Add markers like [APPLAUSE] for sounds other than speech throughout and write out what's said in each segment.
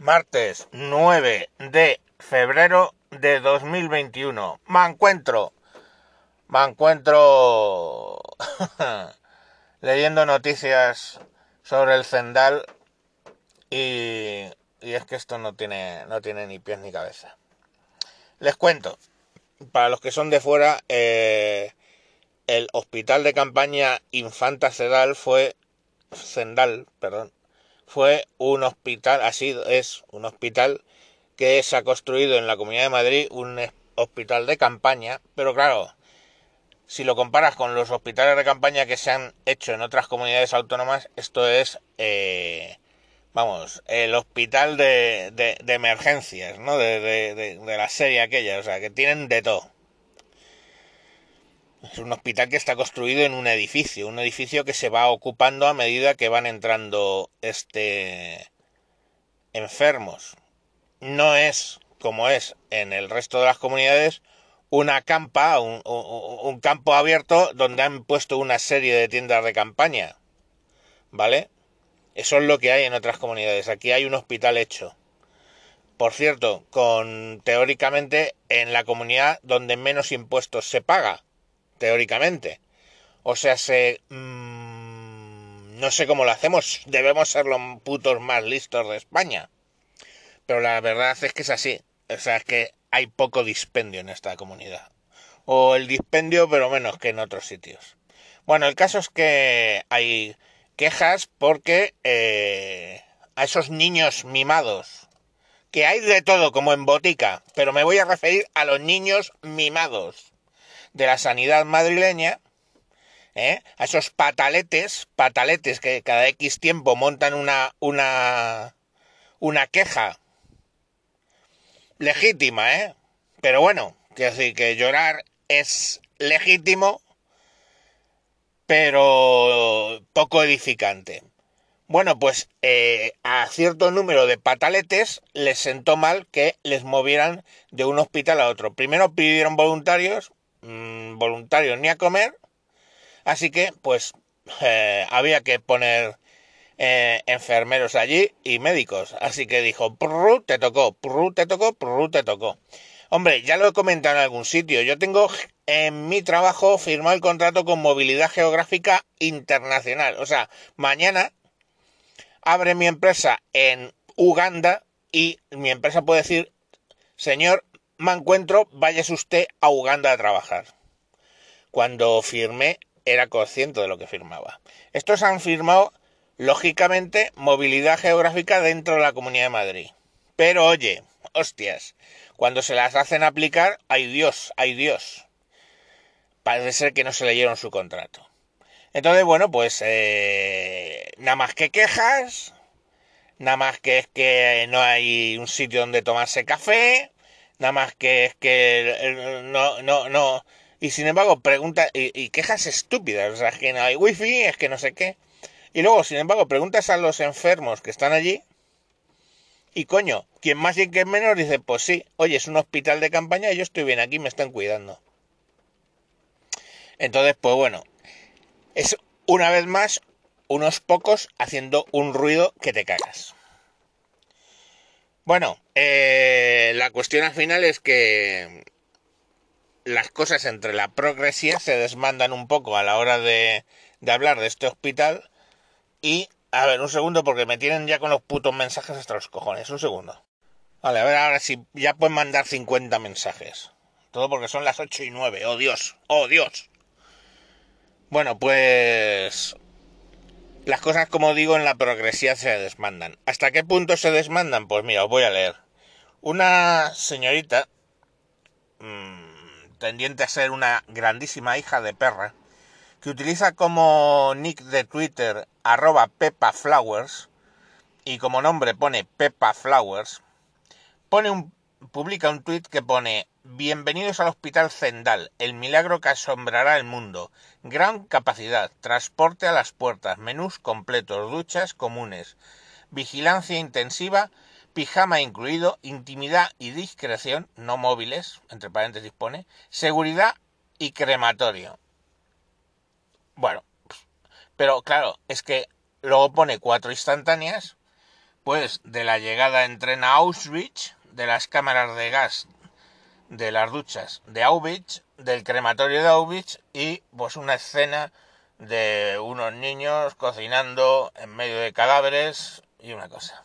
martes 9 de febrero de 2021. Me encuentro, me encuentro [LAUGHS] leyendo noticias sobre el Zendal y, y, es que esto no tiene, no tiene ni pies ni cabeza. Les cuento, para los que son de fuera, eh, el hospital de campaña Infanta Cedal fue Zendal, perdón, fue un hospital, ha sido, es un hospital que se ha construido en la Comunidad de Madrid, un hospital de campaña, pero claro, si lo comparas con los hospitales de campaña que se han hecho en otras comunidades autónomas, esto es, eh, vamos, el hospital de, de, de emergencias, ¿no? De, de, la serie aquella, o sea, que tienen de todo. Es un hospital que está construido en un edificio, un edificio que se va ocupando a medida que van entrando este enfermos. No es como es en el resto de las comunidades una campa, un, un, un campo abierto donde han puesto una serie de tiendas de campaña. ¿Vale? Eso es lo que hay en otras comunidades. Aquí hay un hospital hecho. Por cierto, con teóricamente en la comunidad donde menos impuestos se paga teóricamente. O sea, se... Mmm, no sé cómo lo hacemos, debemos ser los putos más listos de España. Pero la verdad es que es así. O sea, es que hay poco dispendio en esta comunidad. O el dispendio, pero menos que en otros sitios. Bueno, el caso es que hay quejas porque eh, a esos niños mimados, que hay de todo como en botica, pero me voy a referir a los niños mimados de la sanidad madrileña, ¿eh? a esos pataletes, pataletes que cada X tiempo montan una, una, una queja legítima, ¿eh? Pero bueno, quiero decir que llorar es legítimo, pero poco edificante. Bueno, pues eh, a cierto número de pataletes les sentó mal que les movieran de un hospital a otro. Primero pidieron voluntarios, mmm, voluntarios ni a comer, así que pues eh, había que poner eh, enfermeros allí y médicos, así que dijo, prrr, te tocó, prrr, te tocó, te tocó. Hombre, ya lo he comentado en algún sitio, yo tengo en mi trabajo firmado el contrato con movilidad geográfica internacional, o sea, mañana abre mi empresa en Uganda y mi empresa puede decir, señor, me encuentro, váyase usted a Uganda a trabajar. Cuando firmé era consciente de lo que firmaba. Estos han firmado, lógicamente, movilidad geográfica dentro de la Comunidad de Madrid. Pero oye, hostias, cuando se las hacen aplicar, ay Dios, ay Dios. Parece ser que no se leyeron su contrato. Entonces, bueno, pues eh, nada más que quejas, nada más que es que no hay un sitio donde tomarse café, nada más que es que no, no, no. Y sin embargo, pregunta, y, quejas estúpidas, o sea, que no hay wifi, es que no sé qué. Y luego, sin embargo, preguntas a los enfermos que están allí, y coño, quien más y quien menos dice, pues sí, oye, es un hospital de campaña y yo estoy bien aquí, me están cuidando. Entonces, pues bueno, es una vez más unos pocos haciendo un ruido que te cagas. Bueno, eh, la cuestión al final es que las cosas entre la progresía se desmandan un poco a la hora de, de hablar de este hospital y a ver, un segundo porque me tienen ya con los putos mensajes hasta los cojones. Un segundo. Vale, a ver ahora si ya pueden mandar 50 mensajes. Todo porque son las 8 y 9. Oh Dios, oh Dios. Bueno, pues las cosas, como digo, en la progresía se desmandan. ¿Hasta qué punto se desmandan? Pues mira, os voy a leer. Una señorita, mmm, tendiente a ser una grandísima hija de perra, que utiliza como nick de Twitter arroba Peppa Flowers y como nombre pone Peppa Flowers, pone un, publica un tweet que pone Bienvenidos al Hospital Zendal, el milagro que asombrará el mundo. Gran capacidad, transporte a las puertas, menús completos, duchas comunes, vigilancia intensiva, pijama incluido, intimidad y discreción, no móviles, entre paréntesis pone, seguridad y crematorio. Bueno, pero claro, es que luego pone cuatro instantáneas pues de la llegada en tren a Auschwitz, de las cámaras de gas de las duchas de Auschwitz, del crematorio de Auschwitz y pues una escena de unos niños cocinando en medio de cadáveres y una cosa.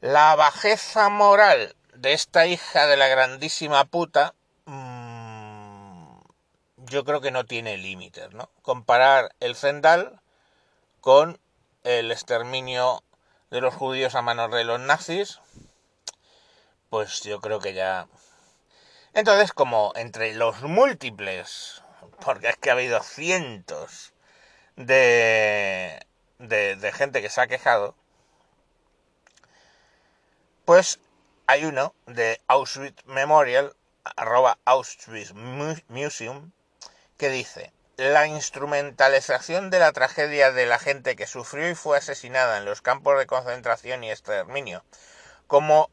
La bajeza moral de esta hija de la grandísima puta, mmm, yo creo que no tiene límites, ¿no? Comparar el Zendal con el exterminio de los judíos a manos de los nazis, pues yo creo que ya... Entonces, como entre los múltiples, porque es que ha habido cientos de, de, de gente que se ha quejado, pues hay uno de Auschwitz Memorial, arroba Auschwitz Museum, que dice, la instrumentalización de la tragedia de la gente que sufrió y fue asesinada en los campos de concentración y exterminio como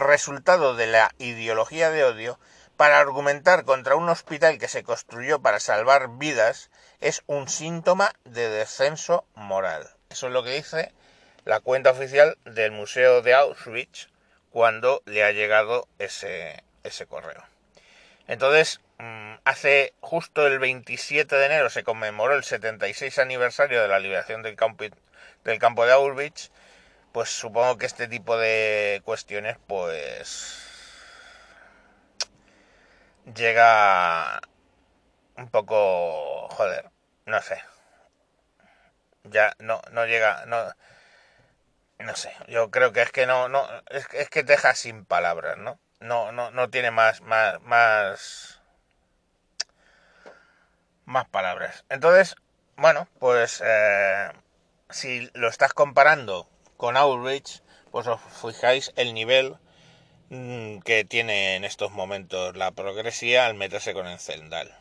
resultado de la ideología de odio para argumentar contra un hospital que se construyó para salvar vidas es un síntoma de descenso moral. Eso es lo que dice la cuenta oficial del Museo de Auschwitz cuando le ha llegado ese, ese correo. Entonces, mm, hace justo el 27 de enero se conmemoró el 76 aniversario de la liberación del campo, del campo de Auschwitz, pues supongo que este tipo de cuestiones pues llega un poco joder, no sé. Ya no no llega no no sé, yo creo que es que no, no, es, es que te deja sin palabras, ¿no? No, no, no tiene más, más, más, más palabras. Entonces, bueno, pues eh, si lo estás comparando con Outreach, pues os fijáis el nivel mm, que tiene en estos momentos la progresía al meterse con el Zendal.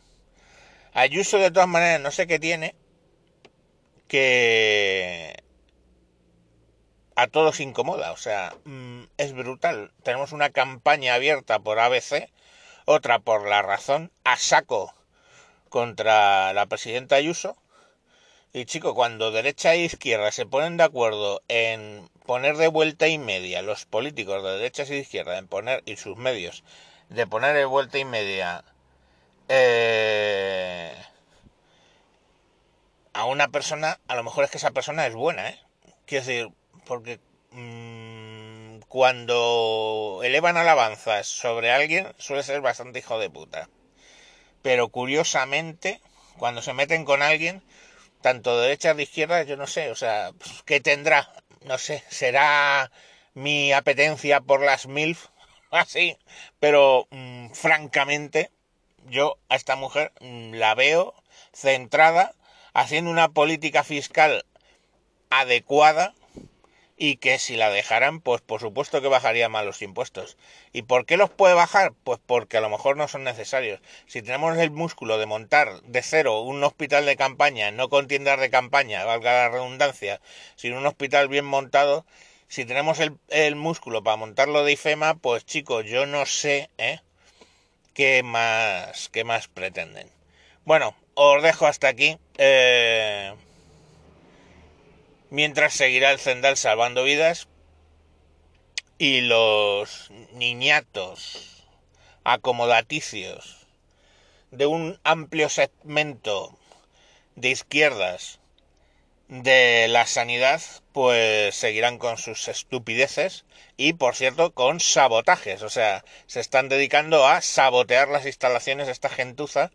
Ayuso de todas maneras no sé qué tiene que a todos incomoda, o sea, mm, es brutal. Tenemos una campaña abierta por ABC, otra por La Razón, a saco contra la presidenta Ayuso. Y chico, cuando derecha e izquierda se ponen de acuerdo en poner de vuelta y media los políticos de derecha y izquierda en poner y sus medios de poner de vuelta y media eh, a una persona, a lo mejor es que esa persona es buena, ¿eh? Quiero decir, porque mmm, cuando elevan alabanzas sobre alguien suele ser bastante hijo de puta. Pero curiosamente, cuando se meten con alguien, tanto de derecha de izquierda, yo no sé, o sea, pues, ¿qué tendrá? No sé, será mi apetencia por las MILF, [LAUGHS] así, pero mmm, francamente, yo a esta mujer mmm, la veo centrada, haciendo una política fiscal adecuada y que si la dejaran, pues por supuesto que bajaría más los impuestos. ¿Y por qué los puede bajar? Pues porque a lo mejor no son necesarios. Si tenemos el músculo de montar de cero un hospital de campaña, no con tiendas de campaña, valga la redundancia, sino un hospital bien montado, si tenemos el, el músculo para montarlo de IFEMA, pues chicos, yo no sé, ¿eh? ¿Qué más, qué más pretenden? Bueno, os dejo hasta aquí. Eh mientras seguirá el Zendal salvando vidas y los niñatos acomodaticios de un amplio segmento de izquierdas de la sanidad pues seguirán con sus estupideces y por cierto con sabotajes. O sea se están dedicando a sabotear las instalaciones de esta gentuza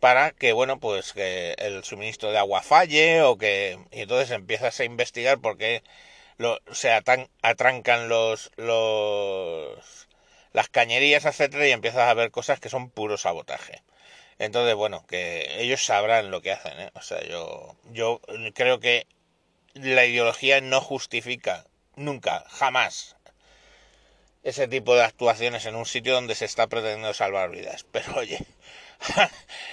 para que, bueno, pues que el suministro de agua falle o que... Y entonces empiezas a investigar por qué lo, se atan, atrancan los, los, las cañerías, etcétera, y empiezas a ver cosas que son puro sabotaje. Entonces, bueno, que ellos sabrán lo que hacen, ¿eh? O sea, yo, yo creo que la ideología no justifica nunca, jamás, ese tipo de actuaciones en un sitio donde se está pretendiendo salvar vidas. [LAUGHS] Pero oye, [LAUGHS]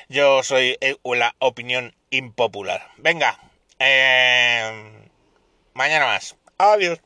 Yo soy eh, la opinión impopular. Venga, eh, mañana más. Adiós.